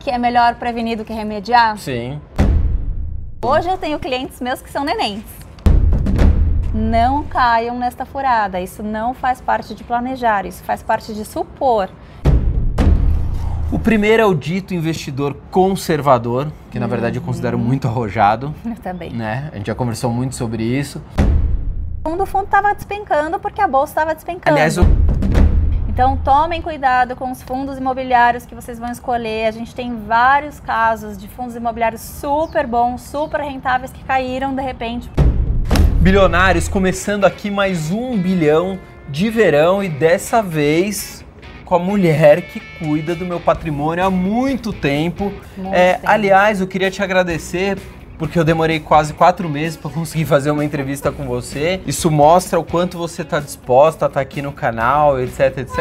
que é melhor prevenir do que remediar? Sim. Hoje eu tenho clientes meus que são nenéns. Não caiam nesta furada. Isso não faz parte de planejar, isso faz parte de supor. O primeiro é o dito investidor conservador, que na verdade eu considero muito arrojado, Eu também. né? A gente já conversou muito sobre isso. O fundo fundo estava despencando porque a bolsa estava despencando. Aliás, o Então tomem cuidado com os fundos imobiliários que vocês vão escolher. A gente tem vários casos de fundos imobiliários super bons, super rentáveis que caíram de repente. bilionários começando aqui mais um bilhão de verão e dessa vez com a mulher que cuida do meu patrimônio há muito tempo. Muito É, tempo. aliás, eu queria te agradecer porque eu demorei quase quatro meses para conseguir fazer uma entrevista com você. Isso mostra o quanto você está disposta a estar aqui no canal, etc, etc.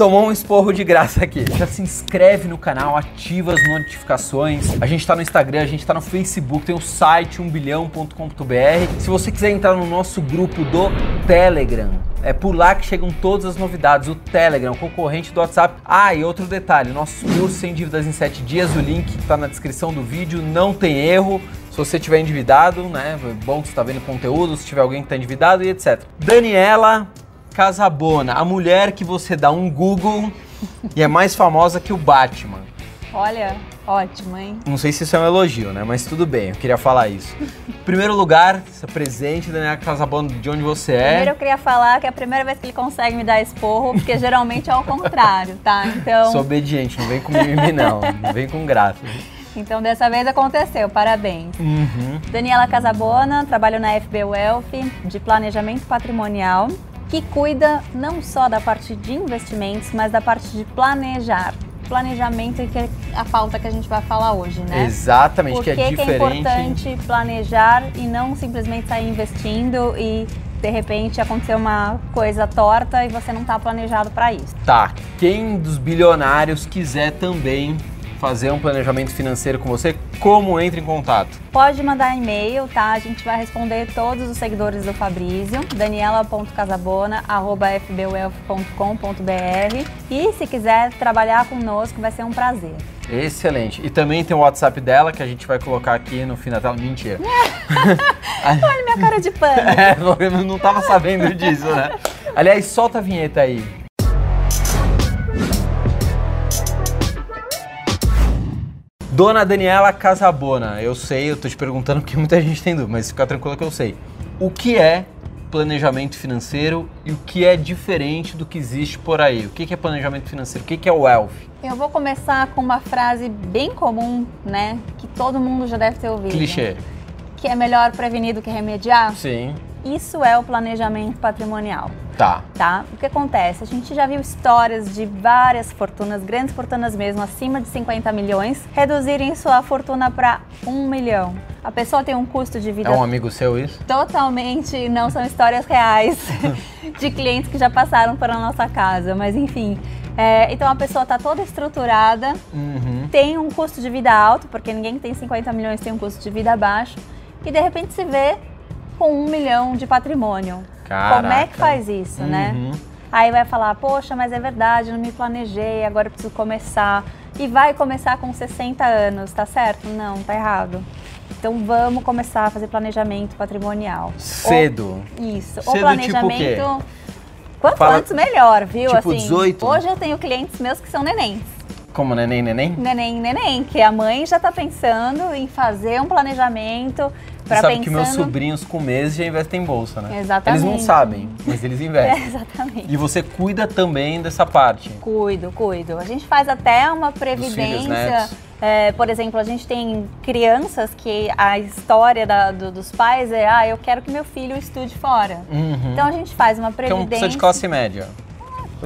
Tomou um esporro de graça aqui. Já se inscreve no canal, ativa as notificações. A gente tá no Instagram, a gente tá no Facebook, tem o site 1bilhão.com.br. Se você quiser entrar no nosso grupo do Telegram, é por lá que chegam todas as novidades. O Telegram, concorrente do WhatsApp. Ah, e outro detalhe: nosso curso sem dívidas em 7 dias, o link tá na descrição do vídeo, não tem erro. Se você estiver endividado, né? É bom que você está vendo conteúdo, se tiver alguém que está endividado e etc. Daniela Casabona, a mulher que você dá um Google e é mais famosa que o Batman. Olha, ótimo, hein? Não sei se isso é um elogio, né? Mas tudo bem, eu queria falar isso. Primeiro lugar, se presente, Daniela Casabona, de onde você Primeiro é. eu queria falar que é a primeira vez que ele consegue me dar esporro, porque geralmente é ao contrário, tá? Então, Sou obediente, não vem com mimimi não, não vem com graça. então dessa vez aconteceu, parabéns. Uhum. Daniela Casabona, trabalho na FB Wealth de planejamento patrimonial, que cuida não só da parte de investimentos, mas da parte de planejar. Planejamento que é a pauta que a gente vai falar hoje, né? Exatamente, Por que que, é que é diferente. importante planejar e não simplesmente sair investindo e de repente acontecer uma coisa torta e você não está planejado para isso. Tá, quem dos bilionários quiser também fazer um planejamento financeiro com você, como entra em contato? Pode mandar e-mail, tá? A gente vai responder todos os seguidores do Fabrício, daniela.casabona@fbwealth.com.br e se quiser trabalhar conosco vai ser um prazer. Excelente. E também tem o WhatsApp dela que a gente vai colocar aqui no fim da tela. Mentira. Olha minha cara de pano. É, eu não tava sabendo disso, né? Aliás, solta a vinheta aí. Dona Daniela Casabona, eu sei, eu tô te perguntando porque muita gente tem dúvida, mas fica tranquila que eu sei. O que é planejamento financeiro e o que é diferente do que existe por aí? O que é planejamento financeiro? O que é wealth? Eu vou começar com uma frase bem comum, né, que todo mundo já deve ter ouvido. Clichê. Que é melhor prevenir do que remediar. Sim. Isso é o planejamento patrimonial. Tá. tá? O que acontece? A gente já viu histórias de várias fortunas, grandes fortunas mesmo, acima de 50 milhões, reduzirem sua fortuna para 1 milhão. A pessoa tem um custo de vida É um amigo seu isso? totalmente, não são histórias reais de clientes que já passaram pela nossa casa, mas enfim. É, então a pessoa está toda estruturada, Uhum. tem um custo de vida alto, porque ninguém que tem 50 milhões tem um custo de vida baixo, e de repente se vê com um milhão de patrimônio. Como é que Caraca. faz isso, né? Uhum. Aí vai falar, poxa, mas é verdade, não me planejei, agora eu preciso começar. E vai começar com 60 anos, tá certo? Não, tá errado. Então vamos começar a fazer planejamento patrimonial. Cedo. O- isso. Cedo, o planejamento. tipo Quanto Fala- antes, melhor, viu? Tipo assim, 18? Hoje eu tenho clientes meus que são nenéns. Como neném, neném? Neném, neném, que a mãe já tá pensando em fazer um planejamento Você sabe pensando. que meus sobrinhos com meses já investem em bolsa, né? Exatamente. Eles não sabem, mas eles É, investem. exatamente. E você cuida também dessa parte. Cuido, cuido. A gente faz até uma previdência. É, por exemplo, a gente tem crianças que a história da- do- dos pais é: ah, eu quero que meu filho estude fora. Uhum. Então a gente faz uma que é previdência. uma pessoa de classe média.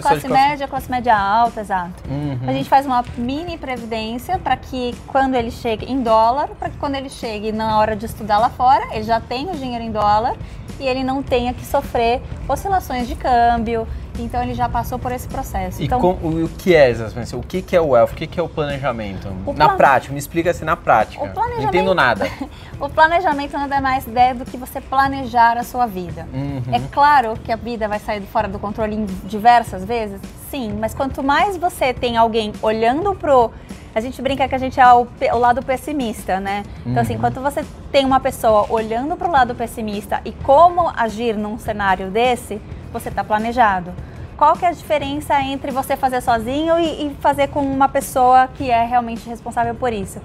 Classe classe- média, classe média alta, exato. Uhum. A gente faz uma mini previdência para que quando ele chegue em dólar, para que quando ele chegue na hora de estudar lá fora, ele já tenha o dinheiro em dólar e ele não tenha que sofrer oscilações de câmbio. Então ele já passou por esse processo. E então, com- o, o que é exatamente? O que, que é o wealth? O que, que é o planejamento? O Na plan- prática, me explica assim na prática. O Não planejamento- entendo nada. O planejamento nada mais é do que você planejar a sua vida. Uhum. É claro que a vida vai sair fora do controle em diversas vezes, sim, mas quanto mais você tem alguém olhando pro a gente brinca que a gente é o, o lado pessimista, né? Então, assim, Uhum. quando você tem uma pessoa olhando para o lado pessimista e como agir num cenário desse, você está planejado. Qual que é a diferença entre você fazer sozinho e, e fazer com uma pessoa que é realmente responsável por isso?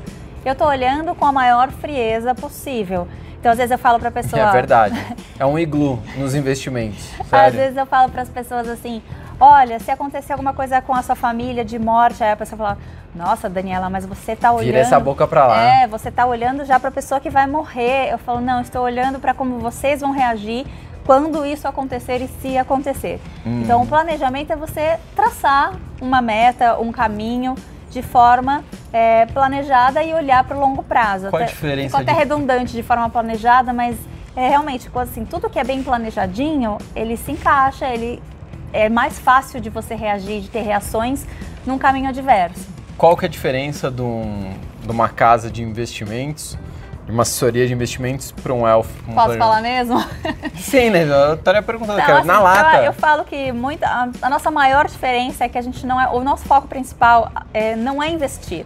Eu estou olhando com a maior frieza possível. Então, às vezes eu falo para a pessoa... É verdade. É um iglu nos investimentos. Às Sério. vezes eu falo para as pessoas assim: olha, se acontecer alguma coisa com a sua família de morte, aí a pessoa fala: nossa, Daniela, mas você tá olhando. Vira essa boca pra lá. É, você tá olhando já para a pessoa que vai morrer. Eu falo: não, estou olhando para como vocês vão reagir quando isso acontecer e se acontecer. Hum. Então, o planejamento é você traçar uma meta, um caminho de forma é, planejada e olhar para o longo prazo. Qual a diferença Ficou até de- redundante de forma planejada, mas é realmente coisa assim, tudo que é bem planejadinho, ele se encaixa, ele é mais fácil de você reagir, de ter reações num caminho adverso. Qual que é a diferença de, um- de uma casa de investimentos, uma assessoria de investimentos para um elfo? um Posso falar mesmo? Sim, né? Eu estaria perguntando, Então, cara, assim, na eu- lata. Eu, falo que muita, a, a nossa maior diferença é que a gente não é. O nosso foco principal é, não é investir.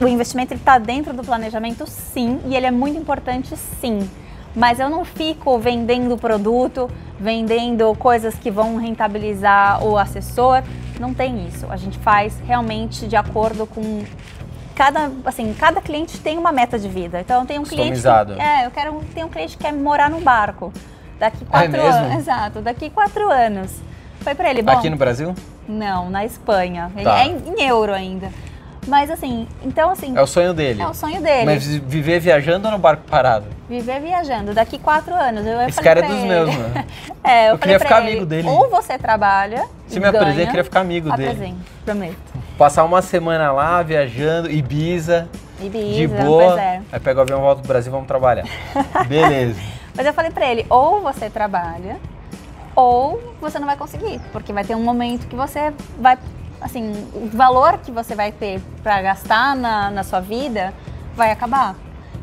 O investimento está dentro do planejamento, sim, e ele é muito importante, sim. Mas eu não fico vendendo produto, vendendo coisas que vão rentabilizar o assessor. Não tem isso. A gente faz realmente de acordo com cada, assim, cada cliente tem uma meta de vida. Então tem um cliente que, é, eu quero tem um cliente que quer morar num barco daqui Ah, é quatro anos, exato, daqui quatro anos. Foi pra ele, bom. Aqui no Brasil? Não, na Espanha. Ele Tá. é em, em euro ainda. Mas assim, então assim, É o sonho dele. é o sonho dele. Mas viver viajando ou no barco parado? Viver viajando daqui quatro anos. Eu Esse cara é dos ele- meus, né? É, eu, Eu queria ficar ele, amigo dele. Ou você trabalha. Se me apresentar, eu queria ficar amigo dele. Apresento, prometo. Passar uma semana lá, viajando, Ibiza, Ibiza, de boa. pois é. Aí pega o avião, volta pro Brasil, vamos trabalhar. Beleza. Mas eu falei pra ele, ou você trabalha, ou você não vai conseguir, porque vai ter um momento que você vai, assim, o valor que você vai ter pra gastar na, na sua vida vai acabar.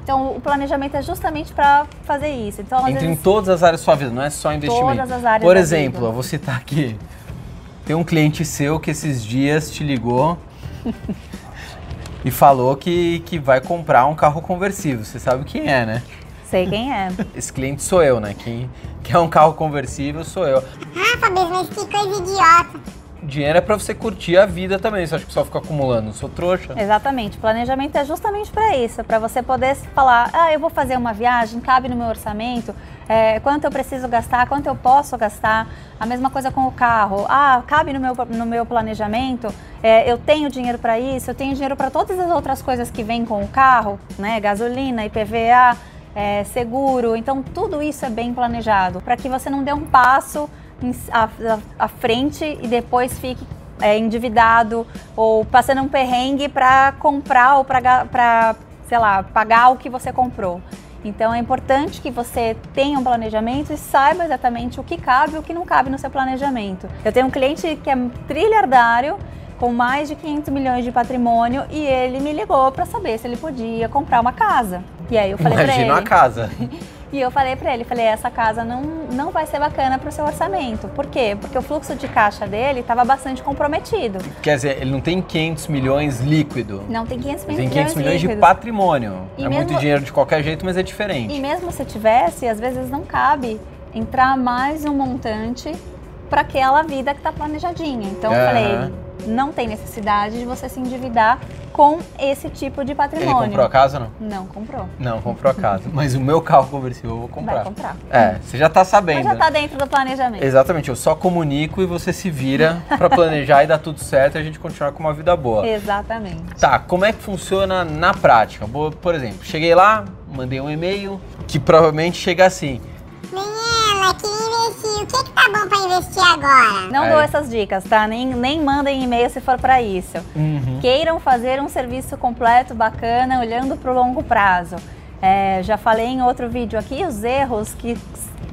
Então, o planejamento é justamente pra fazer isso. Então, Entra em vezes, todas as áreas da sua vida, não é só investimento. Todas as áreas Por da exemplo, vida. eu vou citar aqui. Tem um cliente seu que esses dias te ligou e falou que, que vai comprar um carro conversível. Você sabe quem é, né? sei quem é. Esse cliente sou eu, né? Quem quer um carro conversível sou eu. Ah, Fabrício, mas que coisa idiota. Dinheiro é pra você curtir a vida também. Você acha que só fica acumulando? Eu sou trouxa. Exatamente. Planejamento é justamente para isso, para você poder falar, ah, eu vou fazer uma viagem, cabe no meu orçamento, é, quanto eu preciso gastar, quanto eu posso gastar. A mesma coisa com o carro. Ah, cabe no meu, no meu planejamento, é, eu tenho dinheiro para isso, eu tenho dinheiro para todas as outras coisas que vêm com o carro, né? Gasolina, IPVA, é, seguro. Então, tudo isso é bem planejado, para que você não dê um passo à frente e depois fique é, endividado ou passando um perrengue para comprar ou para, sei lá, pagar o que você comprou. Então é importante que você tenha um planejamento e saiba exatamente o que cabe e o que não cabe no seu planejamento. Eu tenho um cliente que é trilhardário, com mais de 500 milhões de patrimônio, e ele me ligou para saber se ele podia comprar uma casa. E aí eu falei para ele. Imagina a casa. E eu falei pra ele, falei, essa casa não, não vai ser bacana pro seu orçamento. Por quê? Porque o fluxo de caixa dele estava bastante comprometido. Quer dizer, ele não tem 500 milhões líquido. Não tem 500 Ele milhões, tem 500 milhões de líquidos. patrimônio. E é muito mesmo- dinheiro de qualquer jeito, mas é diferente. E mesmo se tivesse, às vezes não cabe entrar mais um montante para aquela vida que está planejadinha. Então eu Aham. falei, não tem necessidade de você se endividar com esse tipo de Ele patrimônio. comprou a casa não? Não comprou. Não, comprou a casa. Mas o meu carro conversível eu vou comprar. Vai comprar. É, você já tá sabendo. Mas já está dentro do planejamento. Exatamente, eu só comunico e você se vira pra planejar e dar tudo certo e a gente continuar com uma vida boa. Exatamente. Tá, como é que funciona na prática? Por exemplo, cheguei lá, mandei um e-mail que provavelmente chega assim. Daniela, queria investir. O que que tá bom pra investir agora? Não É. dou essas dicas, tá? Nem, nem mandem e-mail se for para isso. Uhum. Queiram fazer um serviço completo, bacana, olhando para o longo prazo. É, já falei em outro vídeo aqui, os erros que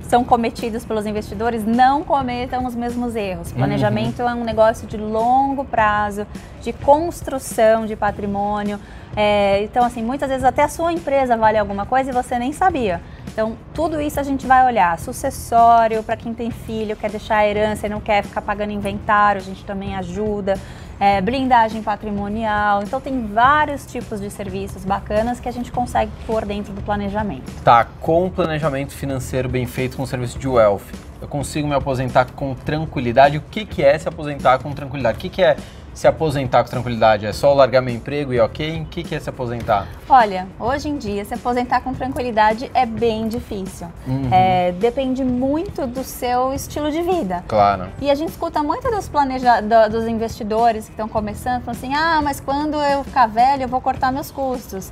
são cometidos pelos investidores, não cometam os mesmos erros. Planejamento é um negócio de longo prazo, de construção de patrimônio. É, então, assim, muitas vezes até a sua empresa vale alguma coisa e você nem sabia. Então, tudo isso a gente vai olhar. Sucessório, para quem tem filho, quer deixar a herança e não quer ficar pagando inventário, a gente também ajuda. é, blindagem patrimonial. Então tem vários tipos de serviços bacanas que a gente consegue pôr dentro do planejamento. Tá, com o planejamento financeiro bem feito com o serviço de wealth, eu consigo me aposentar com tranquilidade? O que, que é se aposentar com tranquilidade? O que, que é se aposentar com tranquilidade? É só largar meu emprego e ok? O que, que é se aposentar? Olha, hoje em dia, se aposentar com tranquilidade é bem difícil. Uhum. É, depende muito do seu estilo de vida. Claro. E a gente escuta muito dos, planeja do- dos investidores que estão começando, falando assim, ah, mas quando eu ficar velho eu vou cortar meus custos.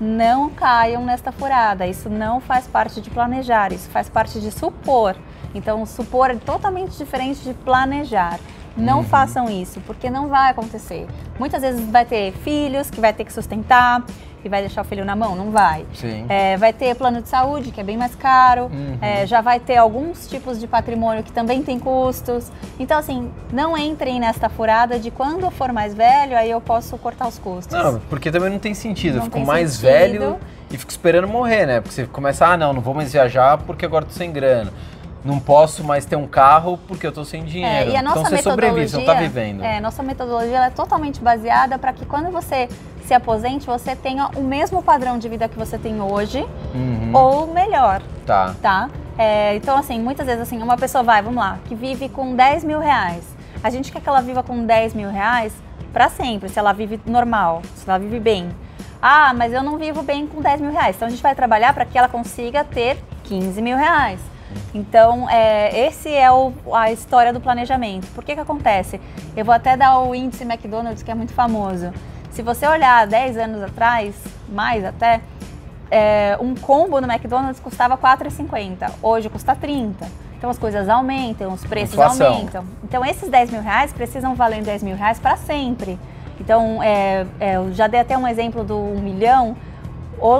Não caiam nesta furada, isso não faz parte de planejar, isso faz parte de supor. Então, supor é totalmente diferente de planejar. Não façam isso, porque não vai acontecer. Muitas vezes vai ter filhos que vai ter que sustentar e vai deixar o filho na mão, não vai. Sim. É, vai ter plano de saúde, que é bem mais caro. Uhum. É, já vai ter alguns tipos de patrimônio que também tem custos. Então, assim, não entrem nesta furada de quando eu for mais velho, aí eu posso cortar os custos. Não, porque também não tem sentido. Eu Não fico tem mais sentido. velho e fico esperando morrer, né? Porque você começa, ah, não, não vou mais viajar porque agora tô sem grana. Não posso mais ter um carro porque eu tô sem É, dinheiro. e a nossa então você sobrevive, você não tá vivendo. É, nossa metodologia é totalmente baseada para que quando você se aposente, você tenha o mesmo padrão de vida que você tem hoje Uhum. ou melhor. Tá. tá? É, então, assim, muitas vezes, assim, uma pessoa vai, vamos lá, que vive com 10 mil reais. A gente quer que ela viva com 10 mil reais para sempre, se ela vive normal, se ela vive bem. Ah, mas eu não vivo bem com 10 mil reais. Então, a gente vai trabalhar para que ela consiga ter 15 mil reais. Então, é, esse é o- a história do planejamento. Por que que acontece? Eu vou até dar o índice McDonald's, que é muito famoso. Se você olhar 10 anos atrás, mais até, é, um combo no McDonald's custava R$ 4,50. Hoje custa 30. Então as coisas aumentam, os preços Inflação. aumentam. Então esses 10 mil reais precisam valer 10 mil reais para sempre. Então, é, é, eu já dei até um exemplo do um milhão.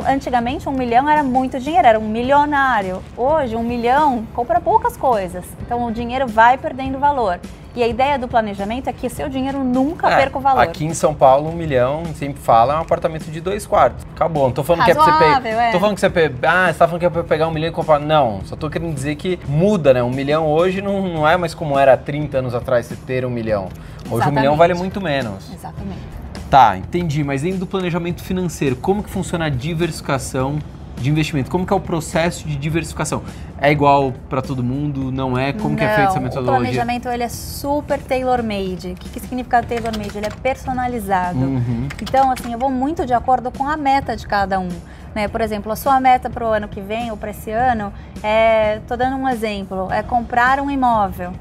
Antigamente, um milhão era muito dinheiro, era um milionário. Hoje, um milhão compra poucas coisas. Então, o dinheiro vai perdendo valor. E a ideia do planejamento é que seu dinheiro nunca É, perca o valor. Aqui em São Paulo, um milhão, sempre fala, é um apartamento de dois quartos. Acabou. Não tô falando que é pra você Razoável, pegar. é. Tô falando que você. Ah, você tá falando que é pra pegar um milhão e comprar. Não, só tô querendo dizer que muda, né? Um milhão hoje não, não é mais como era há 30 anos atrás você ter um milhão. Hoje um milhão Exatamente. vale muito menos. Exatamente. Tá, entendi. Mas dentro do planejamento financeiro, como que funciona a diversificação de investimento? Como que é o processo de diversificação? É igual para todo mundo? Não é? Como que é feita essa Não, metodologia? O planejamento ele é super tailor-made. O que, que significa tailor-made? Ele é personalizado. Uhum. Então, assim, eu vou muito de acordo com a meta de cada um. Né? Por exemplo, a sua meta para o ano que vem ou para esse ano é, tô dando um exemplo, é comprar um imóvel.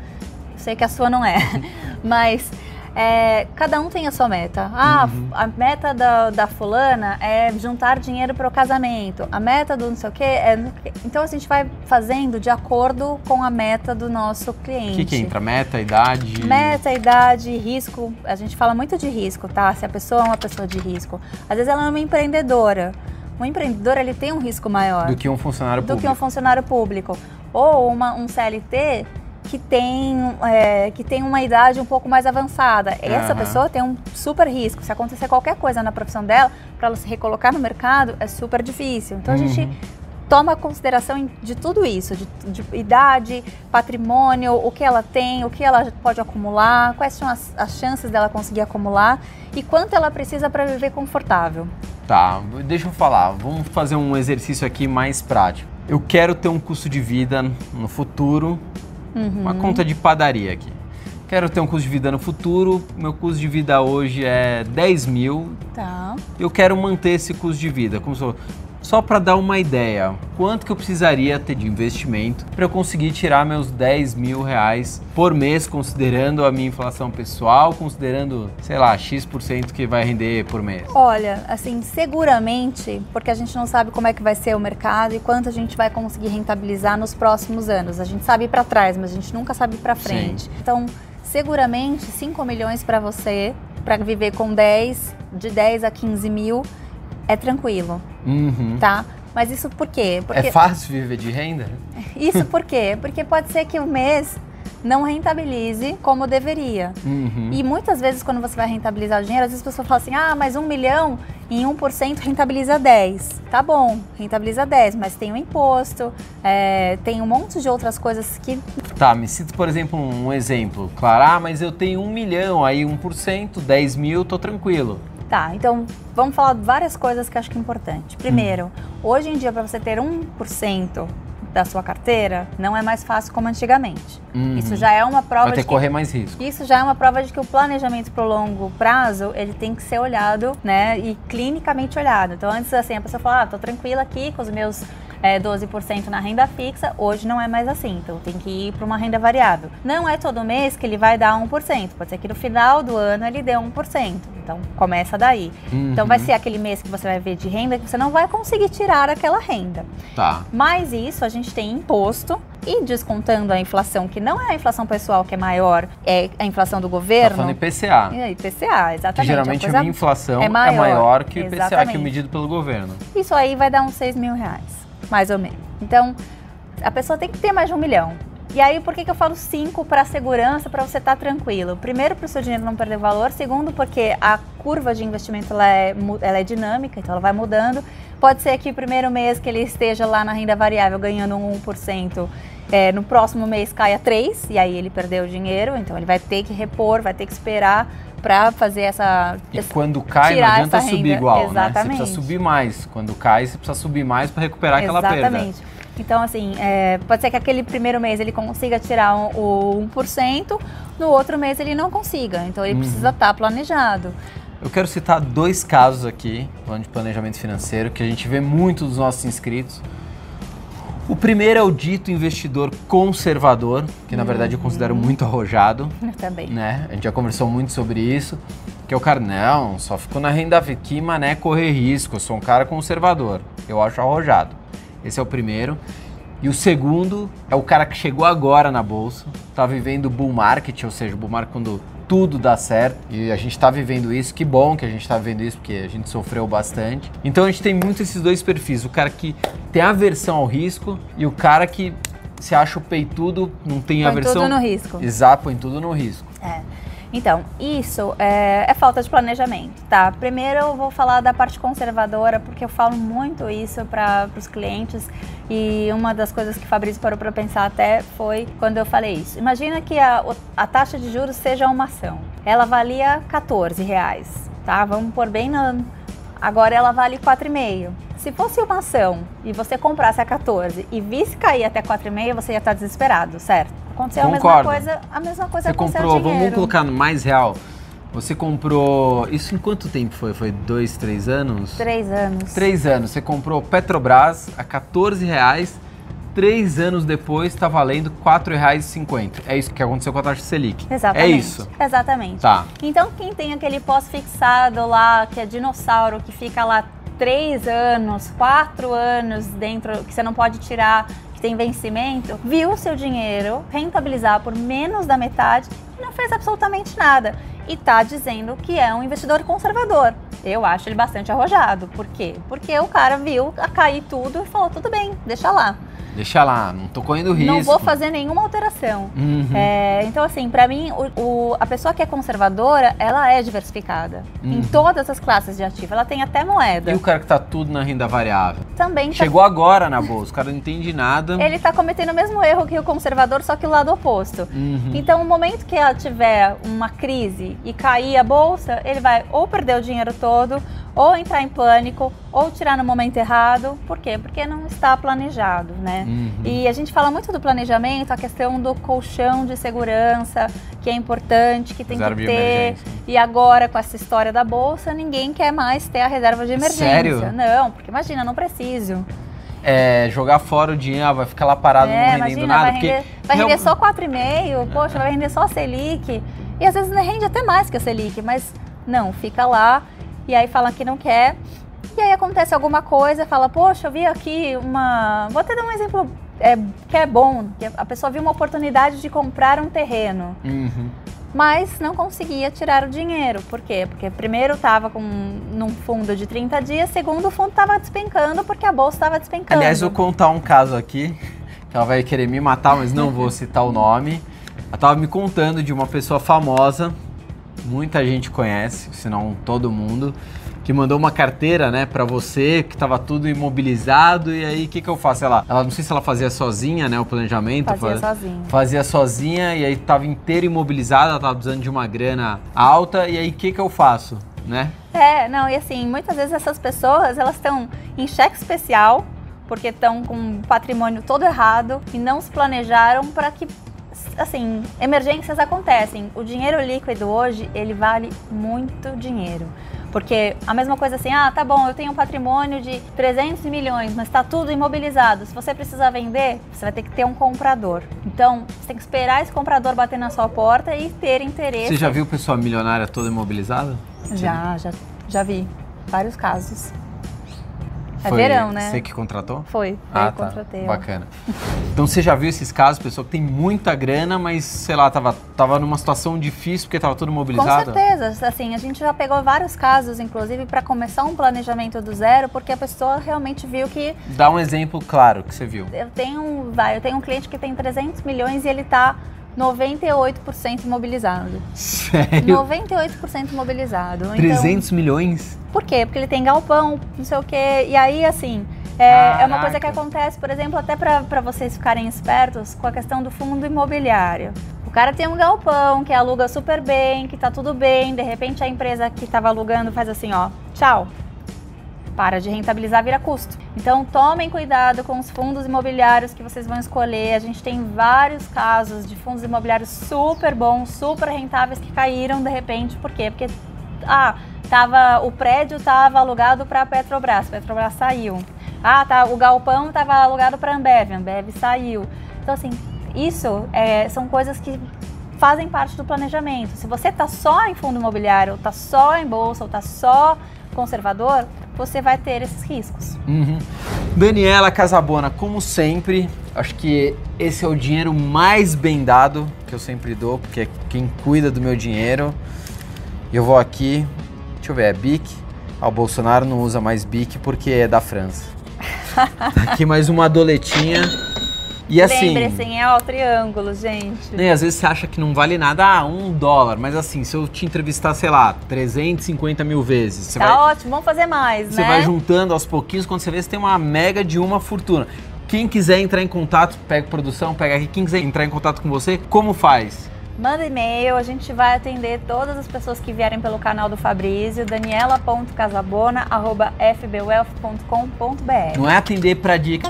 Sei que a sua não é, mas é, cada um tem a sua meta. Ah, Uhum. a meta da, da fulana é juntar dinheiro para o casamento. A meta do não sei o quê é... Então a gente vai fazendo de acordo com a meta do nosso O cliente. que, que entra? Meta, idade? Meta, idade, risco. A gente fala muito de risco, tá? Se a pessoa é uma pessoa de risco. Às vezes ela é uma empreendedora. Um empreendedor, ele tem um risco maior Do que um funcionário do que público. um funcionário público. Ou uma- um CLT que tem, é, que tem uma idade um pouco mais avançada. Essa pessoa tem um super risco. Se acontecer qualquer coisa na profissão dela, para ela se recolocar no mercado, é super difícil. Então a gente Uhum. toma consideração de tudo isso, de, de idade, patrimônio, o que ela tem, o que ela pode acumular, quais são as, as chances dela conseguir acumular e quanto ela precisa para viver confortável. Tá, deixa eu falar. Vamos fazer um exercício aqui mais prático. Eu quero ter um custo de vida no futuro, Uhum. uma conta de padaria aqui. Quero ter um custo de vida no futuro, meu custo de vida hoje é 10 mil, Tá. eu quero manter esse custo de vida. Como só só para dar uma ideia, quanto que eu precisaria ter de investimento para eu conseguir tirar meus 10 mil reais por mês, considerando a minha inflação pessoal, considerando, sei lá, X% que vai render por mês? Olha, assim, seguramente, porque a gente não sabe como é que vai ser o mercado e quanto a gente vai conseguir rentabilizar nos próximos anos. A gente sabe para trás, mas a gente nunca sabe para frente. Então, seguramente 5 milhões para você, para viver com 10, de 10 a 15 mil, é tranquilo, Uhum. tá? Mas isso por quê? Porque É fácil viver de renda? isso por quê? Porque pode ser que o mês não rentabilize como deveria. Uhum. E muitas vezes, quando você vai rentabilizar o dinheiro, às vezes a pessoa fala assim: ah, mas um milhão em 1% rentabiliza 10. Tá bom, rentabiliza 10, mas tem o imposto, é, tem um monte de outras coisas que Tá, me cita, por exemplo, um exemplo. Claro, ah, mas eu tenho um milhão, aí 1%, 10 mil, tô tranquilo. Tá, então vamos falar de várias coisas que acho que é importante. Primeiro, hoje em dia, para você ter 1% da sua carteira, não é mais fácil como antigamente. Uhum. Isso já é uma prova Vai ter de que correr mais risco. isso já é uma prova de que o planejamento pro longo prazo, ele tem que ser olhado, né, e clinicamente olhado. Então, antes assim, a pessoa fala, ah, tô tranquila aqui com os meus é, 12% na renda fixa, hoje não é mais assim, então tem que ir para uma renda variável. Não é todo mês que ele vai dar 1%, pode ser que no final do ano ele dê 1%, então começa daí. Então vai Uhum. ser aquele mês que você vai ver de renda que você não vai conseguir tirar aquela renda. Tá. Mais isso, a gente tem imposto e descontando a inflação, que não é a inflação pessoal que é maior, é a inflação do Tá governo. falando IPCA. E aí, IPCA, exatamente. Que geralmente a minha inflação é é maior. maior, que o IPCA, que é Exatamente. medido pelo governo. Isso aí vai dar uns 6 mil reais, mais ou menos. Então, a pessoa tem que ter mais de um milhão. E aí, por que, que eu falo cinco para segurança, para você estar tranquilo? Primeiro, para o seu dinheiro não perder valor. Segundo, porque a curva de investimento ela é, ela é dinâmica, então ela vai mudando. Pode ser que o primeiro mês que ele esteja lá na renda variável ganhando um 1%, é, no próximo mês caia 3%, e aí ele perdeu o dinheiro, então ele vai ter que repor, vai ter que esperar para fazer essa... E esse- quando cai, não adianta essa subir igual, né? Você Exatamente. precisa subir mais. Quando cai, você precisa subir mais para recuperar aquela perda. Exatamente. Então, assim, é, pode ser que aquele primeiro mês ele consiga tirar um- o 1%, no outro mês ele não consiga. Então, ele Uhum. precisa estar planejado. Eu quero citar dois casos aqui, falando de planejamento financeiro, que a gente vê muito dos nossos inscritos. O primeiro é o dito investidor conservador, que na verdade eu Uhum. considero muito arrojado, Eu também. né? A gente já conversou muito sobre isso, que é o cara, não, só ficou na renda aqui, mané, correr risco, eu sou um cara conservador. Eu acho arrojado. Esse é o primeiro. E o segundo é o cara que chegou agora na bolsa, tá vivendo o bull market, ou seja, o bull market quando tudo dá certo. E a gente tá vivendo isso, que bom que a gente tá vivendo isso, porque a gente sofreu bastante. Então a gente tem muito esses dois perfis, o cara que tem aversão ao risco e o cara que se acha o peitudo, não tem Põe aversão. tudo no risco. Exato, põe tudo no risco. É. Então, isso é, é falta de planejamento, tá? Primeiro eu vou falar da parte conservadora, porque eu falo muito isso para os clientes e uma das coisas que o Fabrício parou para pensar até foi quando eu falei isso. Imagina que a, a taxa de juros seja uma ação. Ela valia 14 reais, tá? Vamos pôr bem na... Agora ela vale 4,5. Se fosse uma ação e você comprasse a 14 e visse cair até 4,5, você ia estar desesperado, certo? Aconteceu a mesma Concordo. coisa, a mesma coisa Você comprou, vamos, colocar no mais real. Você comprou. Isso em quanto tempo foi? Foi dois, três anos? Três anos. Três anos. Você comprou Petrobras a 14 reais. Três anos depois está valendo R$ 4,50. É isso que aconteceu com a taxa Selic. Exatamente. É isso. Exatamente. Tá. Então, quem tem aquele pós-fixado lá, que é dinossauro, que fica lá três anos, quatro anos dentro, que você não pode tirar, tem vencimento, viu o seu dinheiro rentabilizar por menos da metade e não fez absolutamente nada. E tá dizendo que é um investidor conservador. Eu acho ele bastante arrojado. Por quê? Porque o cara viu cair tudo e falou: tudo bem, deixa lá. Deixa lá, não tô correndo risco. Não vou fazer nenhuma alteração. Uhum. É, então, assim, pra mim, o- o- a pessoa que é conservadora, ela é diversificada. Em Uhum. todas as classes de ativo. Ela tem até moeda. E o cara que tá tudo na renda variável? Também tá- Chegou agora na bolsa, o cara não entende nada. ele tá cometendo o mesmo erro que o conservador, só que o lado oposto. Uhum. Então, no momento que ela tiver uma crise e cair a bolsa, ele vai ou perder o dinheiro todo, ou entrar em pânico, ou tirar no momento errado. Por quê? Porque não está planejado, né? Uhum. E a gente fala muito do planejamento, a questão do colchão de segurança, que é importante, que tem Reserva que ter. E agora, com essa história da bolsa, ninguém quer mais ter a reserva de emergência. Sério? Não, porque imagina, não preciso. É, jogar fora o dinheiro, ah, vai ficar lá parado não É, rendendo imagina, nada. vai porque render, vai real- render só 4,5, poxa, vai render só a Selic. E às vezes rende até mais que a Selic, mas não, fica lá e aí fala que não quer. E aí acontece alguma coisa, fala, poxa, eu vi aqui uma. Vou até dar um exemplo é, que é bom, que a pessoa viu uma oportunidade de comprar um terreno, Uhum. mas não conseguia tirar o dinheiro. Por quê? Porque primeiro estava com num fundo de 30 dias, segundo o fundo estava despencando porque a bolsa estava despencando. Aliás, eu vou contar um caso aqui, que ela vai querer me matar, mas não vou citar o nome. Ela tava me contando de uma pessoa famosa, muita gente conhece, se não todo mundo, que mandou uma carteira, né, para você, que tava tudo imobilizado, e aí o que que eu faço? Ela, ela, não sei se ela fazia sozinha, né, o planejamento. Fazia sozinha. Fazia sozinha, e aí tava inteira imobilizada, ela tava precisando de uma grana alta, e aí o que que eu faço, né? É, não, e assim, muitas vezes essas pessoas, elas estão em cheque especial, porque estão com o patrimônio todo errado e não se planejaram para que assim, emergências acontecem. O dinheiro líquido hoje, ele vale muito dinheiro. Porque a mesma coisa assim, ah, tá bom, eu tenho um patrimônio de 300 milhões, mas está tudo imobilizado. Se você precisar vender, você vai ter que ter um comprador. Então, você tem que esperar esse comprador bater na sua porta e ter interesse. Você já viu pessoa milionária toda imobilizada? Já, já, já vi. Vários casos. É Foi verão, né? Você que contratou? Foi, Ah, eu tá. contratei. Bacana. Então você já viu esses casos, pessoa que tem muita grana, mas sei lá, tava, tava numa situação difícil porque tava tudo Com mobilizado? certeza, assim, a gente já pegou vários casos, inclusive, para começar um planejamento do zero, porque a pessoa realmente viu que Dá um exemplo claro que você viu. eu tenho, vai, eu tenho um cliente que tem 300 milhões e ele tá 98% imobilizado. Sério? 98% imobilizado. 300 milhões? Então, por quê? Porque ele tem galpão, não sei o quê. E aí, assim, é, é uma coisa que acontece, por exemplo, até para vocês ficarem espertos com a questão do fundo imobiliário. O cara tem um galpão que aluga super bem, que tá tudo bem, de repente a empresa que estava alugando faz assim, ó, tchau. Para de rentabilizar, vira custo. Então tomem cuidado com os fundos imobiliários que vocês vão escolher. A gente tem vários casos de fundos imobiliários super bons, super rentáveis que caíram de repente. Por quê? Porque ah, tava, o prédio estava alugado para a Petrobras, Petrobras saiu. Ah, tá, o galpão estava alugado para a Ambev, Ambev saiu. Então assim, isso é, são coisas que fazem parte do planejamento. Se você está só em fundo imobiliário, está só em bolsa, ou está só conservador, você vai ter esses riscos. Uhum. Daniela Casabona, como sempre, acho que esse é o dinheiro mais bem dado que eu sempre dou, porque é quem cuida do meu dinheiro. Eu vou aqui, deixa eu ver, é BIC. Ah, o Bolsonaro não usa mais BIC porque é da França. Tá aqui mais uma doletinha. E assim. Lembre-se, é o triângulo, gente. né, às vezes você acha que não vale nada, ah, um dólar, mas assim, se eu te entrevistar, sei lá, 350 mil vezes, você tá vai, ótimo, vamos fazer mais, você né? vai juntando aos pouquinhos, quando você vê, você tem uma mega de uma fortuna. Quem quiser entrar em contato, pega produção, pega aqui. Quem quiser entrar em contato com você, como faz? Manda e-mail, a gente vai atender todas as pessoas que vierem pelo canal do Fabrício, daniela.casabona.fbwealth.com.br. Não é atender para dica.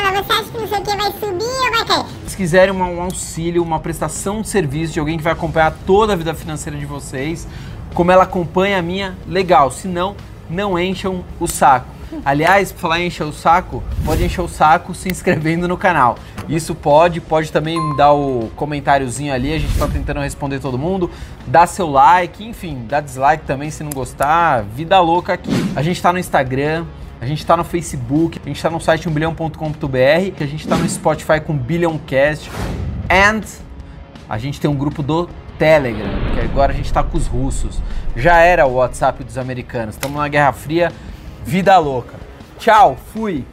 Você acha que não sei o que vai subir ou vai cair? Se quiserem um auxílio, uma prestação de serviço de alguém que vai acompanhar toda a vida financeira de vocês, como ela acompanha a minha, legal. Se não, não encham o saco. Aliás, pra falar em encher o saco, pode encher o saco se inscrevendo no canal. Isso pode, pode também dar o comentáriozinho ali, a gente tá tentando responder todo mundo. Dá seu like, enfim, dá dislike também se não gostar. Vida louca aqui. A gente tá no Instagram, a gente tá no Facebook, a gente tá no site 1bilhão.com.br, que a gente tá no Spotify com Billioncast. And a gente tem um grupo do Telegram, que agora a gente tá com os russos. Já era o WhatsApp dos americanos. Estamos na Guerra Fria, vida louca. Tchau, fui.